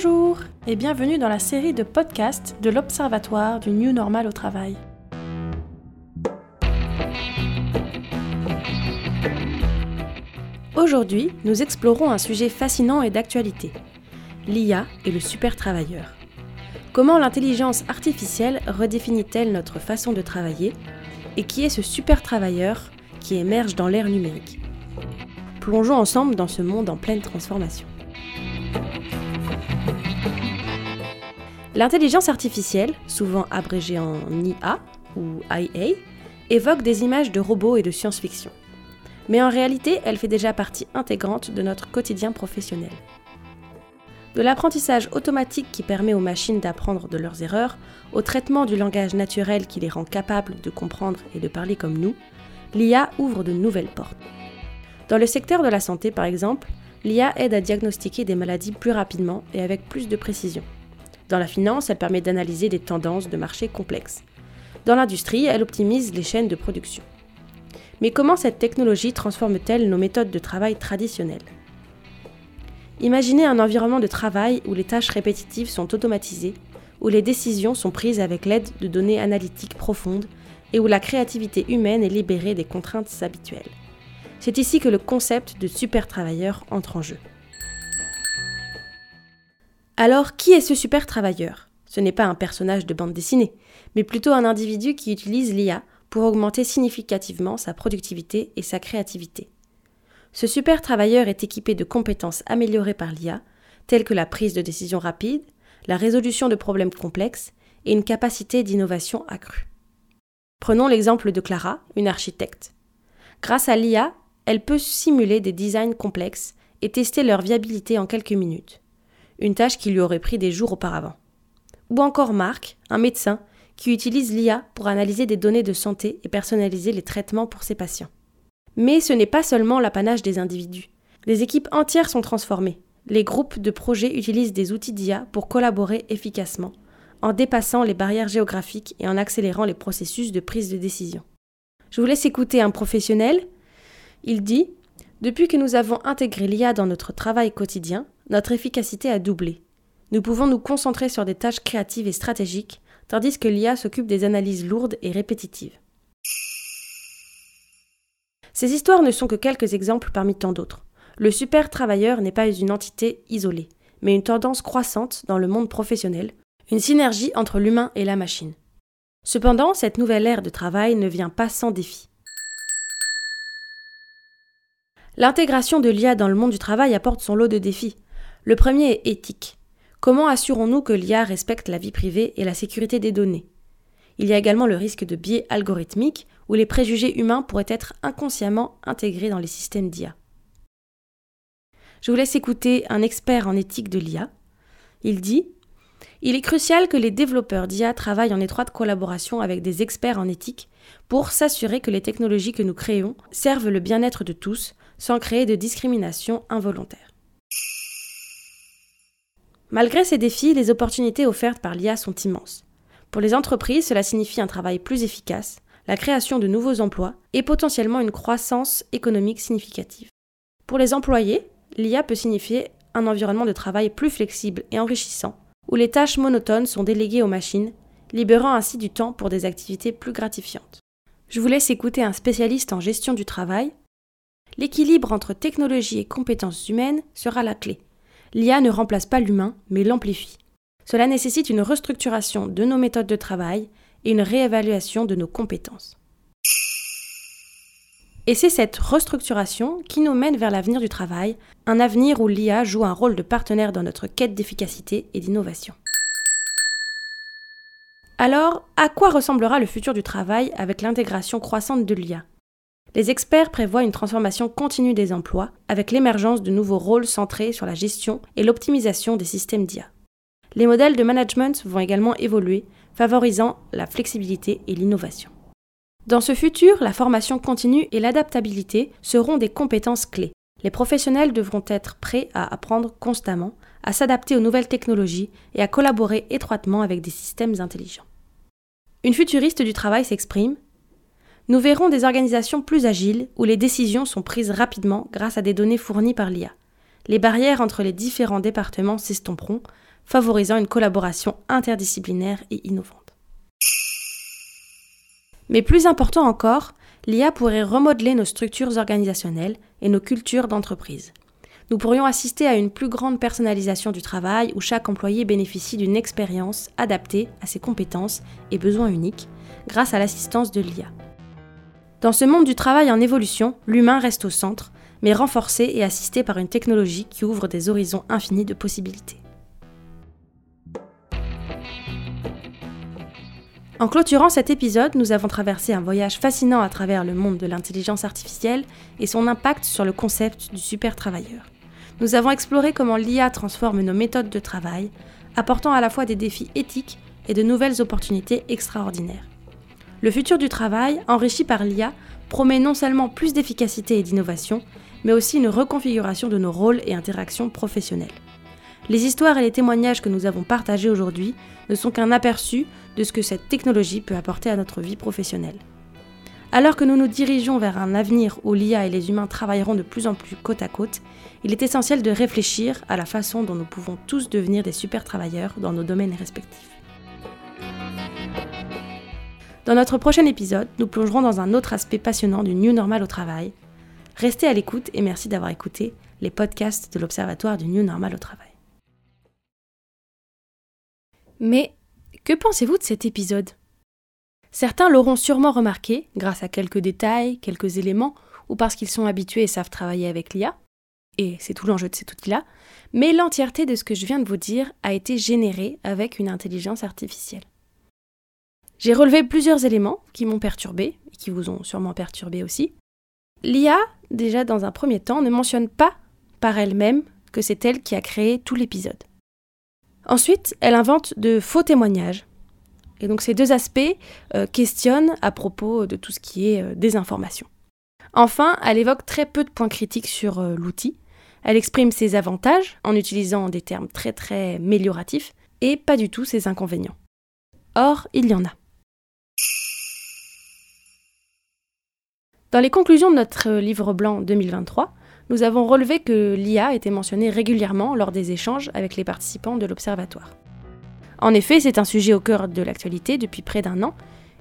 Bonjour et bienvenue dans la série de podcasts de l'Observatoire du New Normal au travail. Aujourd'hui, nous explorons un sujet fascinant et d'actualité, l'IA et le super travailleur. Comment l'intelligence artificielle redéfinit-elle notre façon de travailler Et qui est ce super travailleur qui émerge dans l'ère numérique? Plongeons ensemble dans ce monde en pleine transformation. L'intelligence artificielle, souvent abrégée en IA ou IA, évoque des images de robots et de science-fiction. Mais en réalité, elle fait déjà partie intégrante de notre quotidien professionnel. De l'apprentissage automatique qui permet aux machines d'apprendre de leurs erreurs, au traitement du langage naturel qui les rend capables de comprendre et de parler comme nous, l'IA ouvre de nouvelles portes. Dans le secteur de la santé, par exemple, l'IA aide à diagnostiquer des maladies plus rapidement et avec plus de précision. Dans la finance, elle permet d'analyser des tendances de marché complexes. Dans l'industrie, elle optimise les chaînes de production. Mais comment cette technologie transforme-t-elle nos méthodes de travail traditionnelles? Imaginez un environnement de travail où les tâches répétitives sont automatisées, où les décisions sont prises avec l'aide de données analytiques profondes et où la créativité humaine est libérée des contraintes habituelles. C'est ici que le concept de super travailleur entre en jeu. Alors, qui est ce super travailleur? Ce n'est pas un personnage de bande dessinée, mais plutôt un individu qui utilise l'IA pour augmenter significativement sa productivité et sa créativité. Ce super travailleur est équipé de compétences améliorées par l'IA, telles que la prise de décision rapide, la résolution de problèmes complexes et une capacité d'innovation accrue. Prenons l'exemple de Clara, une architecte. Grâce à l'IA, elle peut simuler des designs complexes et tester leur viabilité en quelques minutes une tâche qui lui aurait pris des jours auparavant. Ou encore Marc, un médecin, qui utilise l'IA pour analyser des données de santé et personnaliser les traitements pour ses patients. Mais ce n'est pas seulement l'apanage des individus. Les équipes entières sont transformées. Les groupes de projets utilisent des outils d'IA pour collaborer efficacement, en dépassant les barrières géographiques et en accélérant les processus de prise de décision. Je vous laisse écouter un professionnel. Il dit Depuis que nous avons intégré l'IA dans notre travail quotidien, notre efficacité a doublé. Nous pouvons nous concentrer sur des tâches créatives et stratégiques, tandis que l'IA s'occupe des analyses lourdes et répétitives. Ces histoires ne sont que quelques exemples parmi tant d'autres. Le super travailleur n'est pas une entité isolée, mais une tendance croissante dans le monde professionnel, une synergie entre l'humain et la machine. Cependant, cette nouvelle ère de travail ne vient pas sans défi. L'intégration de l'IA dans le monde du travail apporte son lot de défis. Le premier est éthique. Comment assurons-nous que l'IA respecte la vie privée et la sécurité des données? Il y a également le risque de biais algorithmiques où les préjugés humains pourraient être inconsciemment intégrés dans les systèmes d'IA. Je vous laisse écouter un expert en éthique de l'IA. Il dit Il est crucial que les développeurs d'IA travaillent en étroite collaboration avec des experts en éthique pour s'assurer que les technologies que nous créons servent le bien-être de tous sans créer de discrimination involontaire. Malgré ces défis, les opportunités offertes par l'IA sont immenses. Pour les entreprises, cela signifie un travail plus efficace, la création de nouveaux emplois et potentiellement une croissance économique significative. Pour les employés, l'IA peut signifier un environnement de travail plus flexible et enrichissant, où les tâches monotones sont déléguées aux machines, libérant ainsi du temps pour des activités plus gratifiantes. Je vous laisse écouter un spécialiste en gestion du travail. L'équilibre entre technologie et compétences humaines sera la clé l'IA ne remplace pas l'humain, mais l'amplifie. Cela nécessite une restructuration de nos méthodes de travail et une réévaluation de nos compétences. Et c'est cette restructuration qui nous mène vers l'avenir du travail, un avenir où l'IA joue un rôle de partenaire dans notre quête d'efficacité et d'innovation. Alors, à quoi ressemblera le futur du travail avec l'intégration croissante de l'IA les experts prévoient une transformation continue des emplois avec l'émergence de nouveaux rôles centrés sur la gestion et l'optimisation des systèmes d'IA. Les modèles de management vont également évoluer, favorisant la flexibilité et l'innovation. Dans ce futur, la formation continue et l'adaptabilité seront des compétences clés. Les professionnels devront être prêts à apprendre constamment, à s'adapter aux nouvelles technologies et à collaborer étroitement avec des systèmes intelligents. Une futuriste du travail s'exprime nous verrons des organisations plus agiles où les décisions sont prises rapidement grâce à des données fournies par l'IA. Les barrières entre les différents départements s'estomperont, favorisant une collaboration interdisciplinaire et innovante. Mais plus important encore, l'IA pourrait remodeler nos structures organisationnelles et nos cultures d'entreprise. Nous pourrions assister à une plus grande personnalisation du travail où chaque employé bénéficie d'une expérience adaptée à ses compétences et besoins uniques grâce à l'assistance de l'IA. Dans ce monde du travail en évolution, l'humain reste au centre, mais renforcé et assisté par une technologie qui ouvre des horizons infinis de possibilités. En clôturant cet épisode, nous avons traversé un voyage fascinant à travers le monde de l'intelligence artificielle et son impact sur le concept du super travailleur. Nous avons exploré comment l'IA transforme nos méthodes de travail, apportant à la fois des défis éthiques et de nouvelles opportunités extraordinaires. Le futur du travail, enrichi par l'IA, promet non seulement plus d'efficacité et d'innovation, mais aussi une reconfiguration de nos rôles et interactions professionnelles. Les histoires et les témoignages que nous avons partagés aujourd'hui ne sont qu'un aperçu de ce que cette technologie peut apporter à notre vie professionnelle. Alors que nous nous dirigeons vers un avenir où l'IA et les humains travailleront de plus en plus côte à côte, il est essentiel de réfléchir à la façon dont nous pouvons tous devenir des super travailleurs dans nos domaines respectifs. Dans notre prochain épisode, nous plongerons dans un autre aspect passionnant du New Normal au travail. Restez à l'écoute et merci d'avoir écouté les podcasts de l'Observatoire du New Normal au travail. Mais que pensez-vous de cet épisode? Certains l'auront sûrement remarqué, grâce à quelques détails, quelques éléments, ou parce qu'ils sont habitués et savent travailler avec l'IA, et c'est tout l'enjeu de cet outil-là, mais l'entièreté de ce que je viens de vous dire a été générée avec une intelligence artificielle. J'ai relevé plusieurs éléments qui m'ont perturbé, et qui vous ont sûrement perturbé aussi. L'IA, déjà dans un premier temps, ne mentionne pas par elle-même que c'est elle qui a créé tout l'épisode. Ensuite, elle invente de faux témoignages. Et donc ces deux aspects euh, questionnent à propos de tout ce qui est euh, désinformation. Enfin, elle évoque très peu de points critiques sur euh, l'outil. Elle exprime ses avantages en utilisant des termes très très amélioratifs et pas du tout ses inconvénients. Or, il y en a. Dans les conclusions de notre livre blanc 2023, nous avons relevé que l'IA était mentionnée régulièrement lors des échanges avec les participants de l'Observatoire. En effet, c'est un sujet au cœur de l'actualité depuis près d'un an,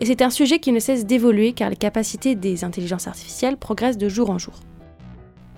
et c'est un sujet qui ne cesse d'évoluer car les capacités des intelligences artificielles progressent de jour en jour.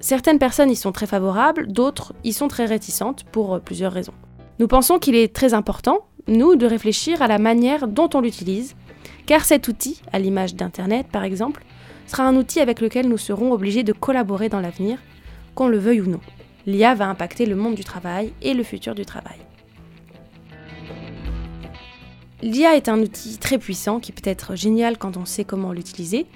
Certaines personnes y sont très favorables, d'autres y sont très réticentes pour plusieurs raisons. Nous pensons qu'il est très important, nous, de réfléchir à la manière dont on l'utilise, car cet outil, à l'image d'Internet par exemple, sera un outil avec lequel nous serons obligés de collaborer dans l'avenir, qu'on le veuille ou non. L'IA va impacter le monde du travail et le futur du travail. L'IA est un outil très puissant qui peut être génial quand on sait comment l'utiliser.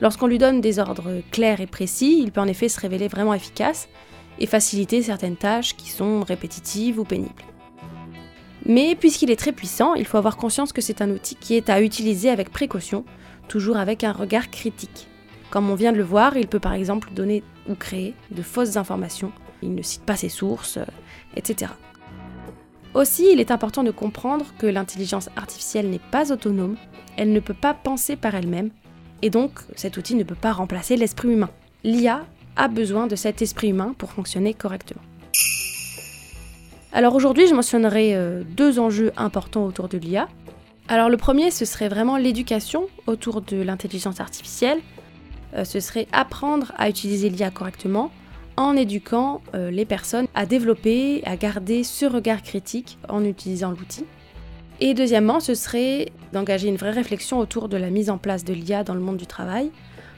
Lorsqu'on lui donne des ordres clairs et précis, il peut en effet se révéler vraiment efficace et faciliter certaines tâches qui sont répétitives ou pénibles. Mais puisqu'il est très puissant, il faut avoir conscience que c'est un outil qui est à utiliser avec précaution toujours avec un regard critique. Comme on vient de le voir, il peut par exemple donner ou créer de fausses informations, il ne cite pas ses sources, euh, etc. Aussi, il est important de comprendre que l'intelligence artificielle n'est pas autonome, elle ne peut pas penser par elle-même, et donc cet outil ne peut pas remplacer l'esprit humain. L'IA a besoin de cet esprit humain pour fonctionner correctement. Alors aujourd'hui, je mentionnerai euh, deux enjeux importants autour de l'IA. Alors le premier, ce serait vraiment l'éducation autour de l'intelligence artificielle. Euh, ce serait apprendre à utiliser l'IA correctement en éduquant euh, les personnes à développer, à garder ce regard critique en utilisant l'outil. Et deuxièmement, ce serait d'engager une vraie réflexion autour de la mise en place de l'IA dans le monde du travail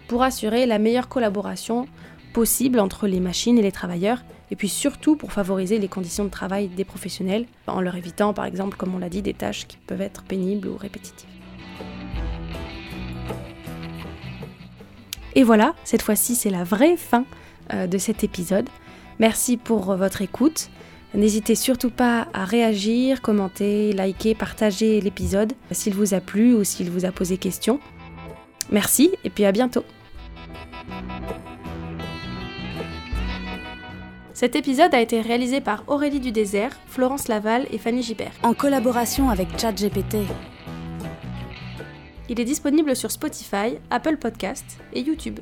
pour assurer la meilleure collaboration possible entre les machines et les travailleurs et puis surtout pour favoriser les conditions de travail des professionnels, en leur évitant par exemple, comme on l'a dit, des tâches qui peuvent être pénibles ou répétitives. Et voilà, cette fois-ci c'est la vraie fin euh, de cet épisode. Merci pour votre écoute. N'hésitez surtout pas à réagir, commenter, liker, partager l'épisode s'il vous a plu ou s'il vous a posé question. Merci et puis à bientôt. Cet épisode a été réalisé par Aurélie Dudésert, Florence Laval et Fanny Gibert. En collaboration avec ChatGPT. Il est disponible sur Spotify, Apple Podcasts et YouTube.